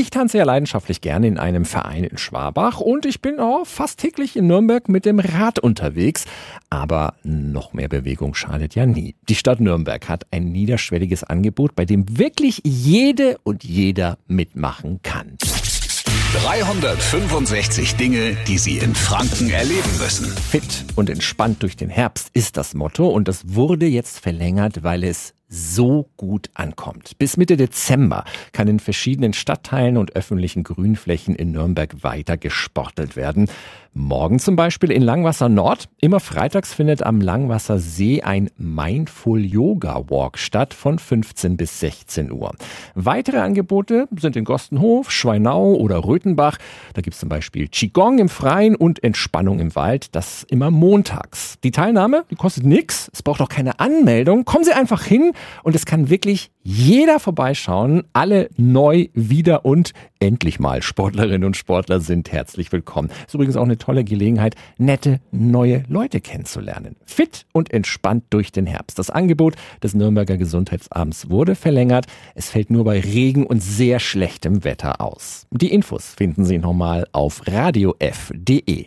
Ich tanze ja leidenschaftlich gerne in einem Verein in Schwabach und ich bin auch fast täglich in Nürnberg mit dem Rad unterwegs. Aber noch mehr Bewegung schadet ja nie. Die Stadt Nürnberg hat ein niederschwelliges Angebot, bei dem wirklich jede und jeder mitmachen kann. 365 Dinge, die Sie in Franken erleben müssen. Fit und entspannt durch den Herbst ist das Motto und das wurde jetzt verlängert, weil es so gut ankommt. Bis Mitte Dezember kann in verschiedenen Stadtteilen und öffentlichen Grünflächen in Nürnberg weiter gesportelt werden. Morgen zum Beispiel in Langwasser Nord. Immer freitags findet am Langwasser See ein Mindful Yoga Walk statt von 15 bis 16 Uhr. Weitere Angebote sind in Gostenhof, Schweinau oder Röthenbach. Da gibt es zum Beispiel Qigong im Freien und Entspannung im Wald. Das immer montags. Die Teilnahme, die kostet nichts. Es braucht auch keine Anmeldung. Kommen Sie einfach hin und es kann wirklich jeder vorbeischauen. Alle neu, wieder und endlich mal Sportlerinnen und Sportler sind herzlich willkommen. Ist übrigens auch eine tolle Gelegenheit, nette neue Leute kennenzulernen. Fit und entspannt durch den Herbst. Das Angebot des Nürnberger Gesundheitsamts wurde verlängert. Es fällt nur bei Regen und sehr schlechtem Wetter aus. Die Infos finden Sie nochmal auf radiof.de.